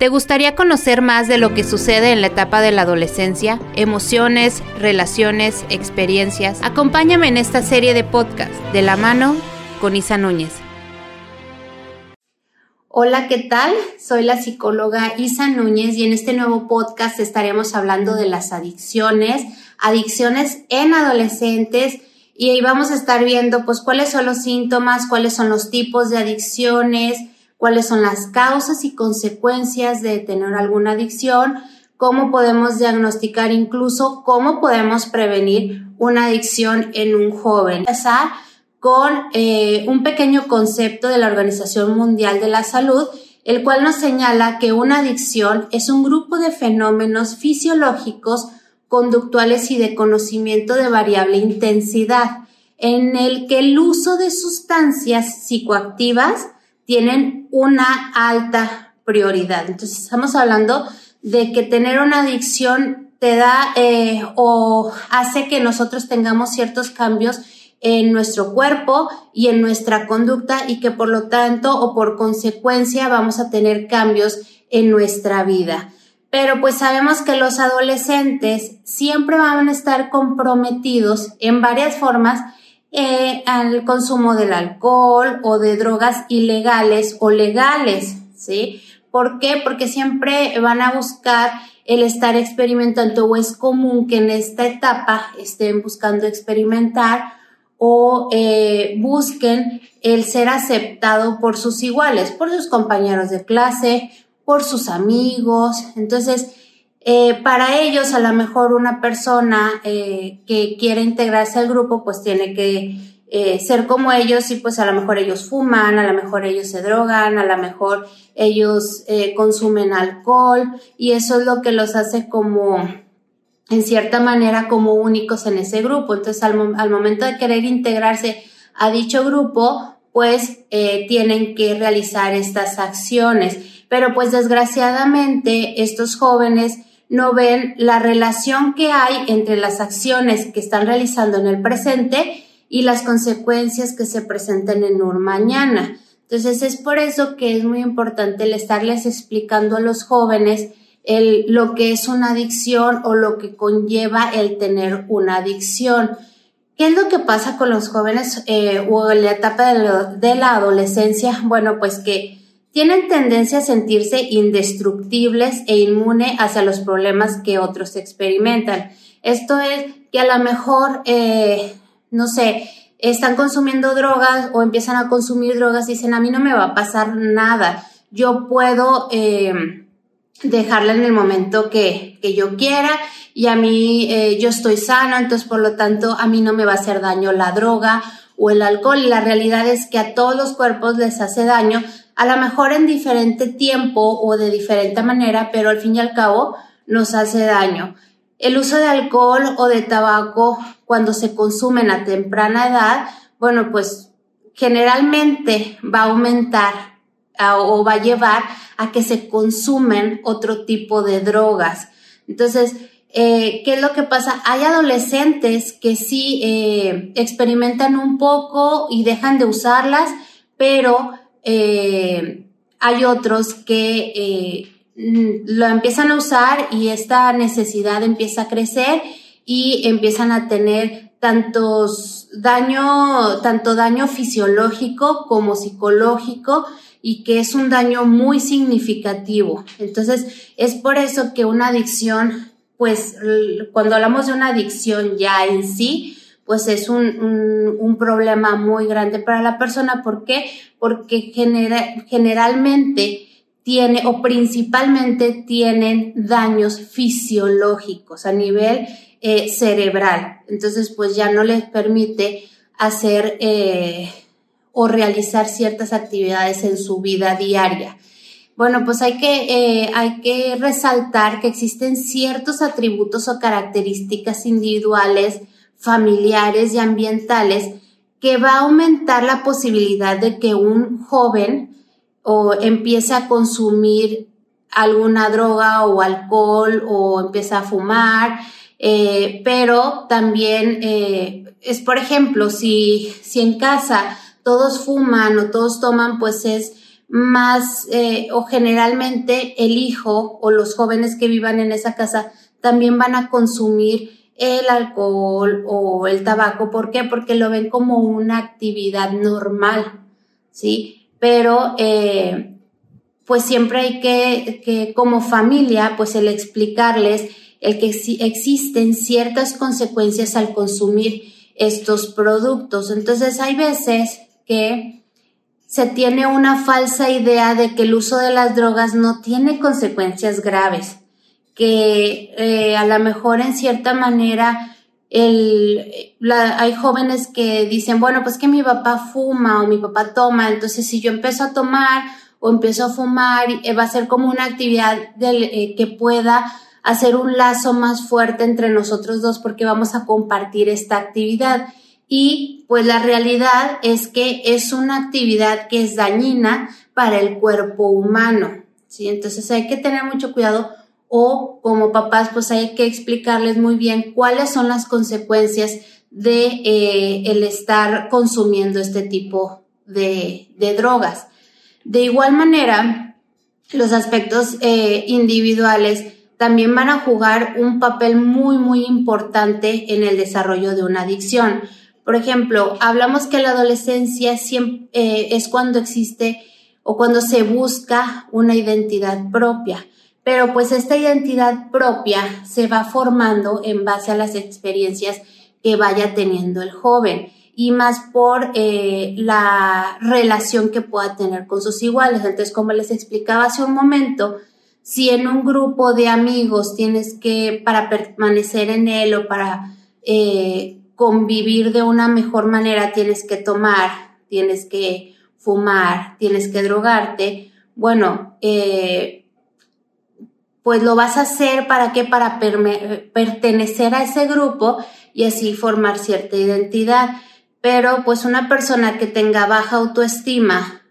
¿Te gustaría conocer más de lo que sucede en la etapa de la adolescencia? Emociones, relaciones, experiencias. Acompáñame en esta serie de podcast de la mano con Isa Núñez. Hola, ¿qué tal? Soy la psicóloga Isa Núñez y en este nuevo podcast estaremos hablando de las adicciones, adicciones en adolescentes y ahí vamos a estar viendo pues cuáles son los síntomas, cuáles son los tipos de adicciones, cuáles son las causas y consecuencias de tener alguna adicción, cómo podemos diagnosticar incluso cómo podemos prevenir una adicción en un joven. Empezar con eh, un pequeño concepto de la Organización Mundial de la Salud, el cual nos señala que una adicción es un grupo de fenómenos fisiológicos, conductuales y de conocimiento de variable intensidad, en el que el uso de sustancias psicoactivas tienen una alta prioridad. Entonces, estamos hablando de que tener una adicción te da eh, o hace que nosotros tengamos ciertos cambios en nuestro cuerpo y en nuestra conducta y que por lo tanto o por consecuencia vamos a tener cambios en nuestra vida. Pero pues sabemos que los adolescentes siempre van a estar comprometidos en varias formas eh, al consumo del alcohol o de drogas ilegales o legales, ¿sí? ¿Por qué? Porque siempre van a buscar el estar experimentando o es común que en esta etapa estén buscando experimentar o eh, busquen el ser aceptado por sus iguales, por sus compañeros de clase, por sus amigos. Entonces, eh, para ellos, a lo mejor una persona eh, que quiere integrarse al grupo, pues tiene que eh, ser como ellos y pues a lo mejor ellos fuman, a lo mejor ellos se drogan, a lo mejor ellos consumen alcohol y eso es lo que los hace como, en cierta manera, como únicos en ese grupo. Entonces, al, al momento de querer integrarse a dicho grupo, pues tienen que realizar estas acciones. Pero pues desgraciadamente estos jóvenes no ven la relación que hay entre las acciones que están realizando en el presente y las consecuencias que se presenten en un mañana. Entonces es por eso que es muy importante el estarles explicando a los jóvenes lo que es una adicción o lo que conlleva el tener una adicción. ¿Qué es lo que pasa con los jóvenes eh, o en la etapa de la adolescencia? Bueno, pues que tienen tendencia a sentirse indestructibles e inmune hacia los problemas que otros experimentan. Esto es que a lo mejor, eh, no sé, están consumiendo drogas o empiezan a consumir drogas y dicen, a mí no me va a pasar nada, yo puedo eh, dejarla en el momento que, que, yo quiera y a mí eh, yo estoy sana, entonces por lo tanto a mí no me va a hacer daño la droga o el alcohol y la realidad es que a todos los cuerpos les hace daño, a lo mejor en diferente tiempo o de diferente manera, pero al fin y al cabo nos hace daño. El uso de alcohol o de tabaco cuando se consumen a temprana edad, bueno, pues generalmente va a aumentar o va a llevar a que se consumen otro tipo de drogas. Entonces, eh, ¿qué es lo que pasa? Hay adolescentes que sí eh, experimentan un poco y dejan de usarlas, pero eh, hay otros que eh, lo empiezan a usar y esta necesidad empieza a crecer y empiezan a tener tantos daño, tanto daño fisiológico como psicológico y que es un daño muy significativo. Entonces, es por eso que una adicción, pues cuando hablamos de una adicción ya en sí, pues es un, un, problema muy grande para la persona. ¿Por qué? Porque generalmente tiene o principalmente tienen daños fisiológicos a nivel eh, cerebral. Entonces, pues ya no les permite hacer eh, o realizar ciertas actividades en su vida diaria. Bueno, pues hay que, eh, hay que resaltar que existen ciertos atributos o características individuales familiares y ambientales que va a aumentar la posibilidad de que un joven o empiece a consumir alguna droga o alcohol o empiece a fumar, eh, pero también eh, es, por ejemplo, si, si en casa todos fuman o todos toman, pues es más eh, o generalmente el hijo o los jóvenes que vivan en esa casa también van a consumir el alcohol o el tabaco. ¿Por qué? Porque lo ven como una actividad normal, ¿sí? Pero eh, pues siempre hay que, que, como familia, pues el explicarles el que existen ciertas consecuencias al consumir estos productos. Entonces hay veces que se tiene una falsa idea de que el uso de las drogas no tiene consecuencias graves que eh, a lo mejor en cierta manera el, hay jóvenes que dicen, bueno, pues que mi papá fuma o mi papá toma, entonces si yo empiezo a tomar o empiezo a fumar, eh, va a ser como una actividad eh, que pueda hacer un lazo más fuerte entre nosotros dos porque vamos a compartir esta actividad. Y pues la realidad es que es una actividad que es dañina para el cuerpo humano. ¿sí? Entonces hay que tener mucho cuidado o como papás pues hay que explicarles muy bien cuáles son las consecuencias de eh, el estar consumiendo este tipo de, drogas. De igual manera, los aspectos eh, individuales también van a jugar un papel muy, muy importante en el desarrollo de una adicción. Por ejemplo, hablamos que la adolescencia siempre, eh, es cuando existe o cuando se busca una identidad propia pero pues esta identidad propia se va formando en base a las experiencias que vaya teniendo el joven y más por eh, la relación que pueda tener con sus iguales. Entonces, como les explicaba hace un momento, si en un grupo de amigos tienes que, para permanecer en él o para eh, convivir de una mejor manera, tienes que tomar, tienes que fumar, tienes que drogarte, bueno, eh, pues lo vas a hacer para qué? Para pertenecer a ese grupo y así formar cierta identidad. Pero pues una persona que tenga baja autoestima,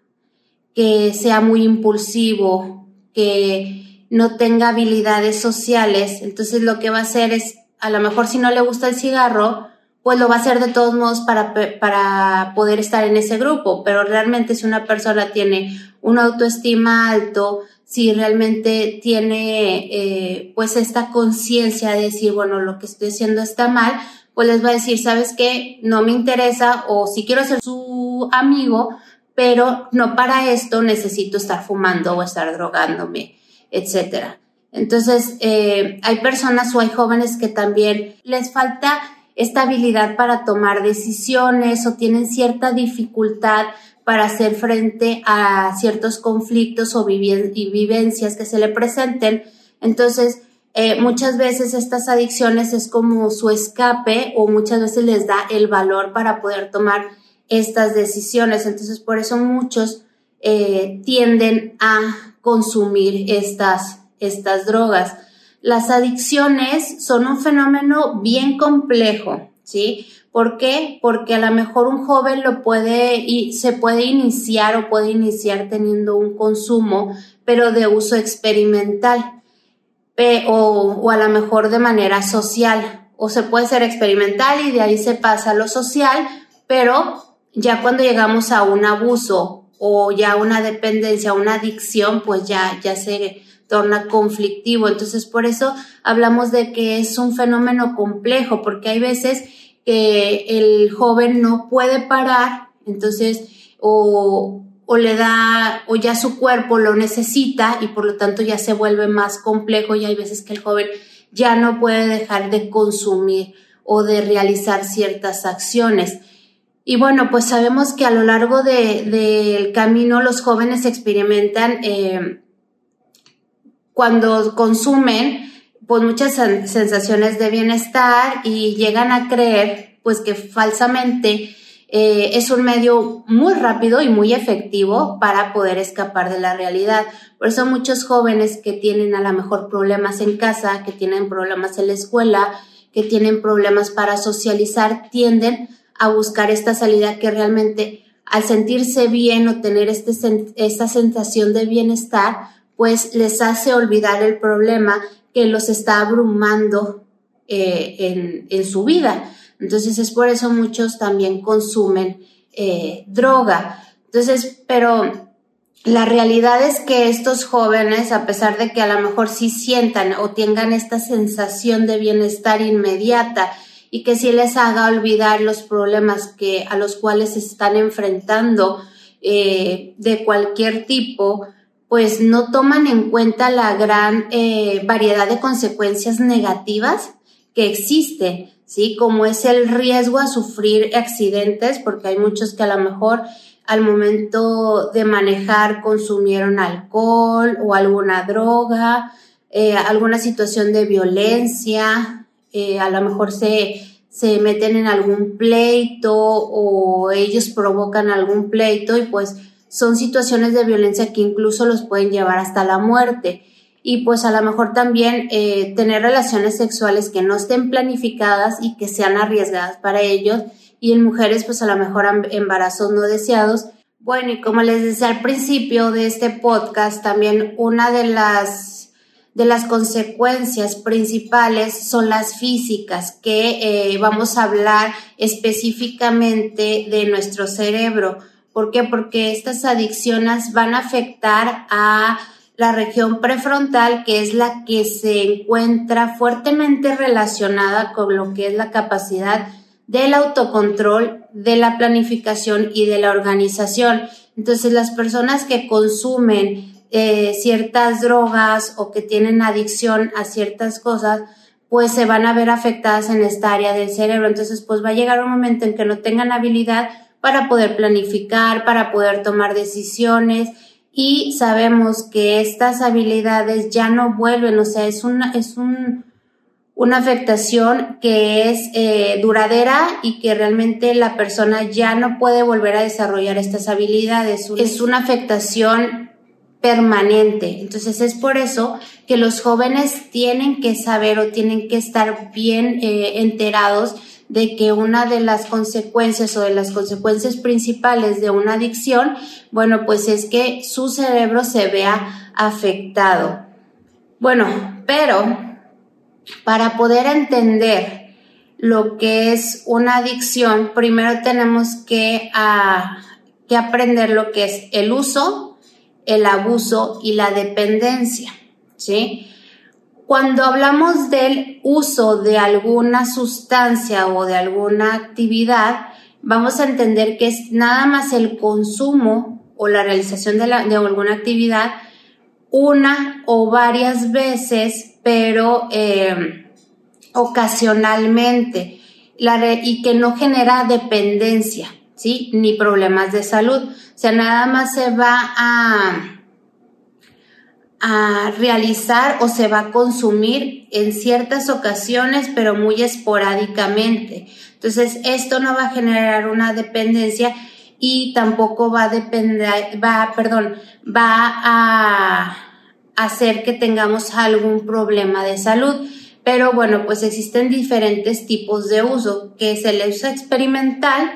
que sea muy impulsivo, que no tenga habilidades sociales, entonces lo que va a hacer es, a lo mejor si no le gusta el cigarro, pues lo va a hacer de todos modos para, para poder estar en ese grupo. Pero realmente si una persona tiene una autoestima alto, si realmente tiene eh, pues esta conciencia de decir, bueno, lo que estoy haciendo está mal, pues les va a decir, sabes qué, no me interesa o si quiero ser su amigo, pero no para esto necesito estar fumando o estar drogándome, etcétera. Entonces, eh, hay personas o hay jóvenes que también les falta esta habilidad para tomar decisiones o tienen cierta dificultad para hacer frente a ciertos conflictos o y vivencias que se le presenten. Entonces, eh, muchas veces estas adicciones es como su escape o muchas veces les da el valor para poder tomar estas decisiones. Entonces, por eso muchos eh, tienden a consumir estas, estas drogas. Las adicciones son un fenómeno bien complejo, ¿sí? ¿Por qué? Porque a lo mejor un joven lo puede y se puede iniciar o puede iniciar teniendo un consumo, pero de uso experimental o, o a lo mejor de manera social. O se puede ser experimental y de ahí se pasa a lo social, pero ya cuando llegamos a un abuso o ya una dependencia, una adicción, pues ya, ya se torna conflictivo. Entonces, por eso hablamos de que es un fenómeno complejo, porque hay veces que el joven no puede parar, entonces o, o le da, o ya su cuerpo lo necesita y por lo tanto ya se vuelve más complejo y hay veces que el joven ya no puede dejar de consumir o de realizar ciertas acciones. Y bueno, pues sabemos que a lo largo del de, camino los jóvenes experimentan eh, cuando consumen pues muchas sensaciones de bienestar y llegan a creer pues que falsamente eh, es un medio muy rápido y muy efectivo para poder escapar de la realidad. Por eso muchos jóvenes que tienen a lo mejor problemas en casa, que tienen problemas en la escuela, que tienen problemas para socializar, tienden a buscar esta salida que realmente al sentirse bien o tener este, esta sensación de bienestar, pues les hace olvidar el problema que los está abrumando eh, en, su vida. Entonces es por eso muchos también consumen eh, droga. Entonces, pero la realidad es que estos jóvenes, a pesar de que a lo mejor sí sientan o tengan esta sensación de bienestar inmediata y que sí les haga olvidar los problemas que, a los cuales se están enfrentando eh, de cualquier tipo, pues no toman en cuenta la gran eh, variedad de consecuencias negativas que existen, ¿sí? Como es el riesgo a sufrir accidentes, porque hay muchos que a lo mejor al momento de manejar consumieron alcohol o alguna droga, eh, alguna situación de violencia, eh, a lo mejor se, se meten en algún pleito o ellos provocan algún pleito y pues son situaciones de violencia que incluso los pueden llevar hasta la muerte. Y pues a lo mejor también eh, tener relaciones sexuales que no estén planificadas y que sean arriesgadas para ellos. Y en mujeres pues a lo mejor embarazos no deseados. Bueno, y como les decía al principio de este podcast, también una de las de las consecuencias principales son las físicas, que eh, vamos a hablar específicamente de nuestro cerebro. ¿Por qué? Porque estas adicciones van a afectar a la región prefrontal, que es la que se encuentra fuertemente relacionada con lo que es la capacidad del autocontrol, de la planificación y de la organización. Entonces, las personas que consumen eh, ciertas drogas o que tienen adicción a ciertas cosas, pues se van a ver afectadas en esta área del cerebro. Entonces, pues va a llegar un momento en que no tengan habilidad para poder planificar, para poder tomar decisiones y sabemos que estas habilidades ya no vuelven, o sea, es una, es un, una afectación que es eh, duradera y que realmente la persona ya no puede volver a desarrollar estas habilidades. Es una afectación permanente. Entonces es por eso que los jóvenes tienen que saber o tienen que estar bien eh, enterados de que una de las consecuencias o de las consecuencias principales de una adicción, bueno, pues es que su cerebro se vea afectado. Bueno, pero para poder entender lo que es una adicción, primero tenemos que, ah, que aprender lo que es el uso, el abuso y la dependencia, ¿sí? Cuando hablamos del uso de alguna sustancia o de alguna actividad, vamos a entender que es nada más el consumo o la realización de, alguna actividad una o varias veces, pero eh, ocasionalmente, y que no genera dependencia, ¿sí? Ni problemas de salud. O sea, nada más se va a a realizar o se va a consumir en ciertas ocasiones, pero muy esporádicamente. Entonces, esto no va a generar una dependencia y tampoco va a depender, va, perdón, va a hacer que tengamos algún problema de salud. Pero bueno, pues existen diferentes tipos de uso, que es el uso experimental,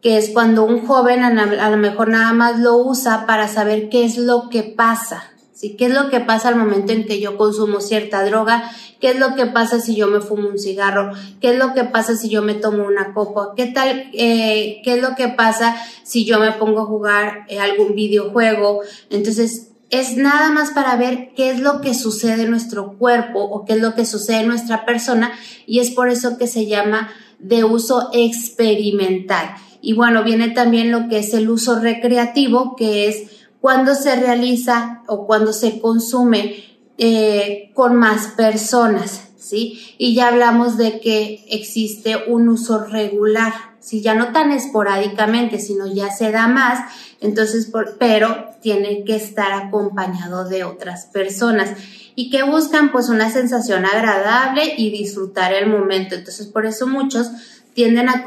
que es cuando un joven a lo mejor nada más lo usa para saber qué es lo que pasa, ¿sí? ¿Qué es lo que pasa al momento en que yo consumo cierta droga? ¿Qué es lo que pasa si yo me fumo un cigarro? ¿Qué es lo que pasa si yo me tomo una copa? ¿Qué tal? Eh, ¿Qué es lo que pasa si yo me pongo a jugar eh, algún videojuego? Entonces, es nada más para ver qué es lo que sucede en nuestro cuerpo o qué es lo que sucede en nuestra persona y es por eso que se llama de uso experimental. Y bueno, viene también lo que es el uso recreativo, que es cuando se realiza o cuando se consume eh, con más personas, ¿sí? Y ya hablamos de que existe un uso regular, si ya no tan esporádicamente, sino ya se da más, entonces, pero tiene que estar acompañado de otras personas y que buscan pues una sensación agradable y disfrutar el momento. Entonces, por eso muchos tienden a,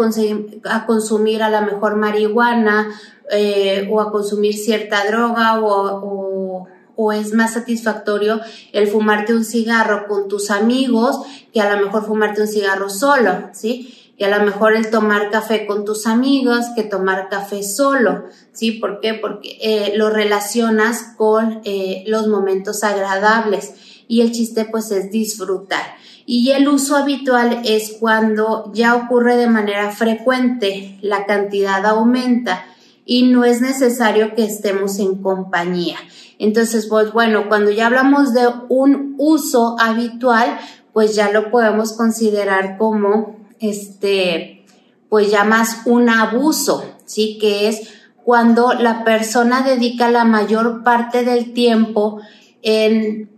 a consumir a la mejor marihuana eh, o a consumir cierta droga o, o, es más satisfactorio el fumarte un cigarro con tus amigos que a lo mejor fumarte un cigarro solo, ¿sí? Y a lo mejor el tomar café con tus amigos que tomar café solo, ¿sí? ¿Por qué? Porque eh, lo relacionas con eh, los momentos agradables y el chiste pues es disfrutar. Y el uso habitual es cuando ya ocurre de manera frecuente, la cantidad aumenta y no es necesario que estemos en compañía. Entonces, pues bueno, cuando ya hablamos de un uso habitual, pues ya lo podemos considerar como este, pues ya más un abuso, ¿sí? Que es cuando la persona dedica la mayor parte del tiempo en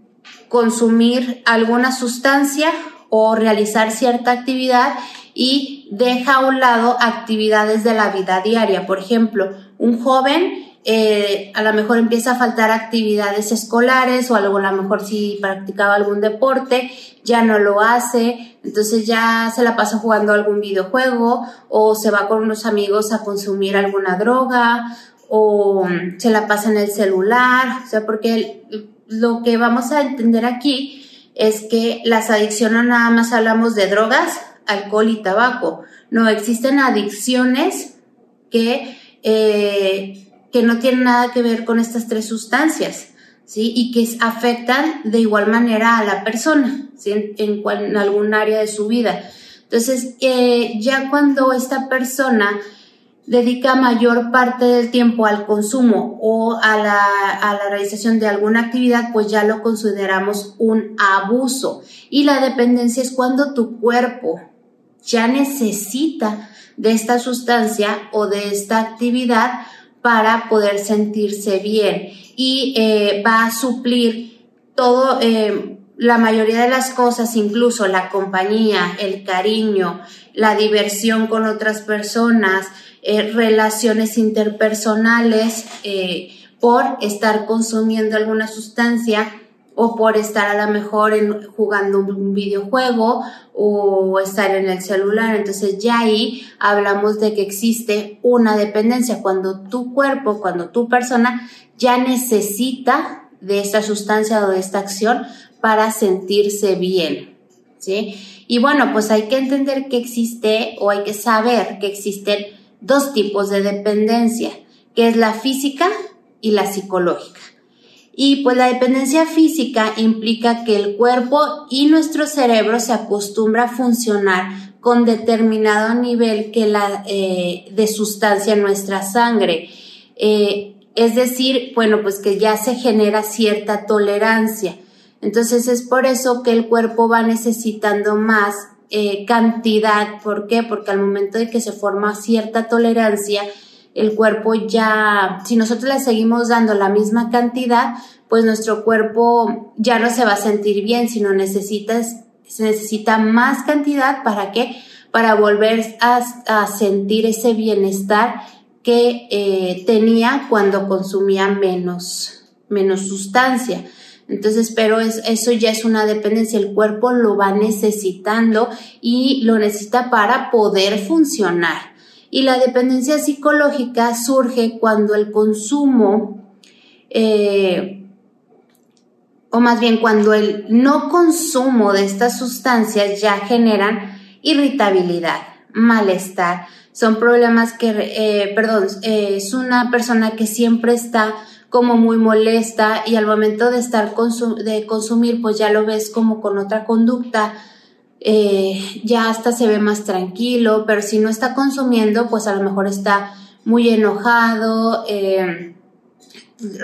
consumir alguna sustancia o realizar cierta actividad y deja a un lado actividades de la vida diaria. Por ejemplo, un joven eh, a lo mejor empieza a faltar actividades escolares o algo, a lo mejor si practicaba algún deporte, ya no lo hace, entonces ya se la pasa jugando algún videojuego o se va con unos amigos a consumir alguna droga o se la pasa en el celular, o sea, porque lo que vamos a entender aquí es que las adicciones nada más hablamos de drogas, alcohol y tabaco. No, existen adicciones que, eh, que no tienen nada que ver con estas tres sustancias, ¿sí? Y que afectan de igual manera a la persona, ¿sí? En, algún área de su vida. Entonces, eh, ya cuando esta persona dedica mayor parte del tiempo al consumo o a la, realización de alguna actividad, pues ya lo consideramos un abuso. Y la dependencia es cuando tu cuerpo ya necesita de esta sustancia o de esta actividad para poder sentirse bien. Y eh, va a suplir todo, eh, la mayoría de las cosas, incluso la compañía, el cariño, la diversión con otras personas, eh, relaciones interpersonales por estar consumiendo alguna sustancia o por estar a lo mejor en, jugando un videojuego o estar en el celular. Entonces ya ahí hablamos de que existe una dependencia cuando tu cuerpo, cuando tu persona ya necesita de esta sustancia o de esta acción para sentirse bien. ¿Sí? Y bueno, pues hay que entender que existe o hay que saber que existen dos tipos de dependencia, que es la física y la psicológica. Y pues la dependencia física implica que el cuerpo y nuestro cerebro se acostumbra a funcionar con determinado nivel que la, eh, de sustancia en nuestra sangre. Eh, es decir, bueno, pues que ya se genera cierta tolerancia. Entonces es por eso que el cuerpo va necesitando más eh, cantidad. ¿Por qué? Porque al momento de que se forma cierta tolerancia, el cuerpo ya, si nosotros le seguimos dando la misma cantidad, pues nuestro cuerpo ya no se va a sentir bien, sino necesitas, se necesita más cantidad para qué? Para volver a, sentir ese bienestar que eh, tenía cuando consumía menos, menos sustancia. Entonces, pero eso ya es una dependencia, el cuerpo lo va necesitando y lo necesita para poder funcionar. Y la dependencia psicológica surge cuando el consumo, eh, o más bien cuando el no consumo de estas sustancias ya generan irritabilidad, malestar. Son problemas que, eh, perdón, eh, es una persona que siempre está como muy molesta y al momento de estar de consumir pues ya lo ves como con otra conducta eh, ya hasta se ve más tranquilo pero si no está consumiendo pues a lo mejor está muy enojado eh,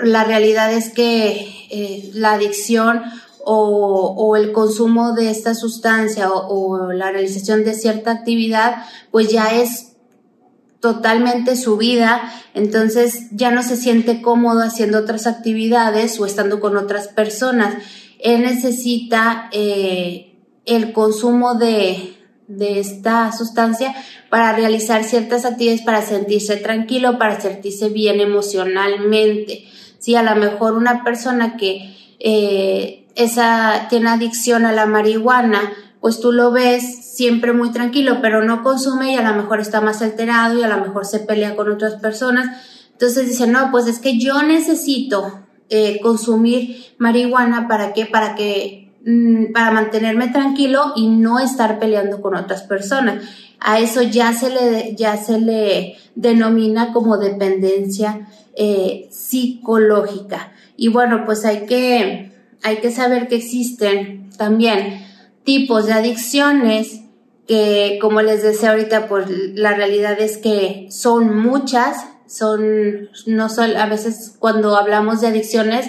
la realidad es que eh, la adicción o, el consumo de esta sustancia o la realización de cierta actividad pues ya es totalmente su vida, entonces ya no se siente cómodo haciendo otras actividades o estando con otras personas. Él necesita el consumo de, de esta sustancia para realizar ciertas actividades, para sentirse tranquilo, para sentirse bien emocionalmente. Si a lo mejor una persona que eh, esa, tiene adicción a la marihuana, pues tú lo ves siempre muy tranquilo, pero no consume y a lo mejor está más alterado y a lo mejor se pelea con otras personas. Entonces dice, no, pues es que yo necesito eh, consumir marihuana para qué, para que, para mantenerme tranquilo y no estar peleando con otras personas. A eso ya se le, ya se le denomina como dependencia eh, psicológica. Y bueno, pues hay que, hay que saber que existen también tipos de adicciones que, como les decía ahorita, pues la realidad es que son muchas, son, no solo, a veces cuando hablamos de adicciones,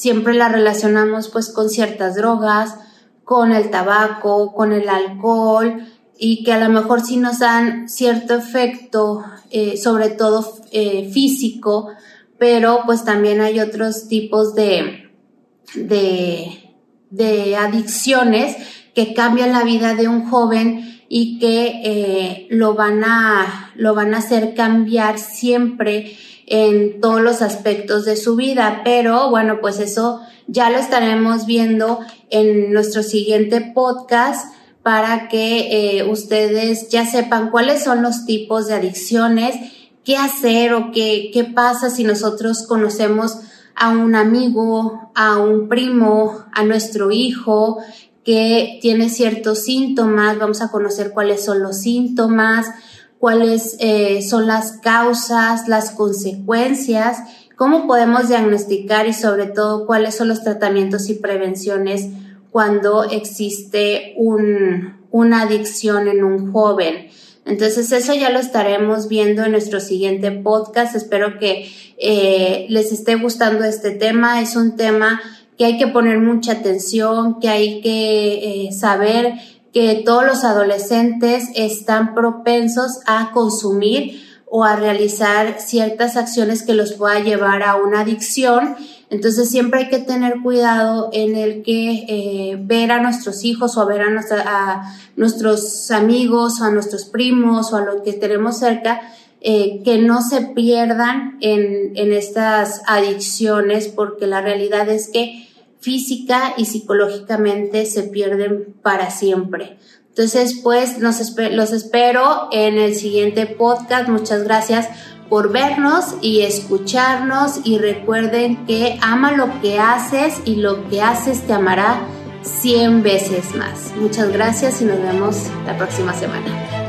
siempre la relacionamos pues con ciertas drogas, con el tabaco, con el alcohol, y que a lo mejor sí nos dan cierto efecto, eh, sobre todo eh, físico, pero pues también hay otros tipos de, de, de adicciones que cambian la vida de un joven y que eh, lo, van a, lo van a hacer cambiar siempre en todos los aspectos de su vida. Pero bueno, pues eso ya lo estaremos viendo en nuestro siguiente podcast para que eh, ustedes ya sepan cuáles son los tipos de adicciones, qué hacer o qué, qué pasa si nosotros conocemos a un amigo, a un primo, a nuestro hijo, que tiene ciertos síntomas, vamos a conocer cuáles son los síntomas, cuáles eh, son las causas, las consecuencias, cómo podemos diagnosticar y sobre todo cuáles son los tratamientos y prevenciones cuando existe un, una adicción en un joven. Entonces eso ya lo estaremos viendo en nuestro siguiente podcast. Espero que eh, les esté gustando este tema. Es un tema que hay que poner mucha atención, que hay que eh, saber que todos los adolescentes están propensos a consumir o a realizar ciertas acciones que los pueda llevar a una adicción. Entonces siempre hay que tener cuidado en el que eh, ver a nuestros hijos o ver a, a, nuestros amigos o a nuestros primos o a los que tenemos cerca, eh, que no se pierdan en, en estas adicciones porque la realidad es que física y psicológicamente se pierden para siempre. Entonces, pues los espero en el siguiente podcast. Muchas gracias por vernos y escucharnos y recuerden que ama lo que haces y lo que haces te amará 100 veces más. Muchas gracias y nos vemos la próxima semana.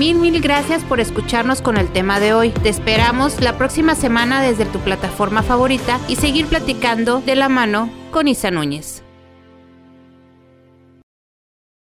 Mil, mil gracias por escucharnos con el tema de hoy. Te esperamos la próxima semana desde tu plataforma favorita y seguir platicando de la mano con Isa Núñez.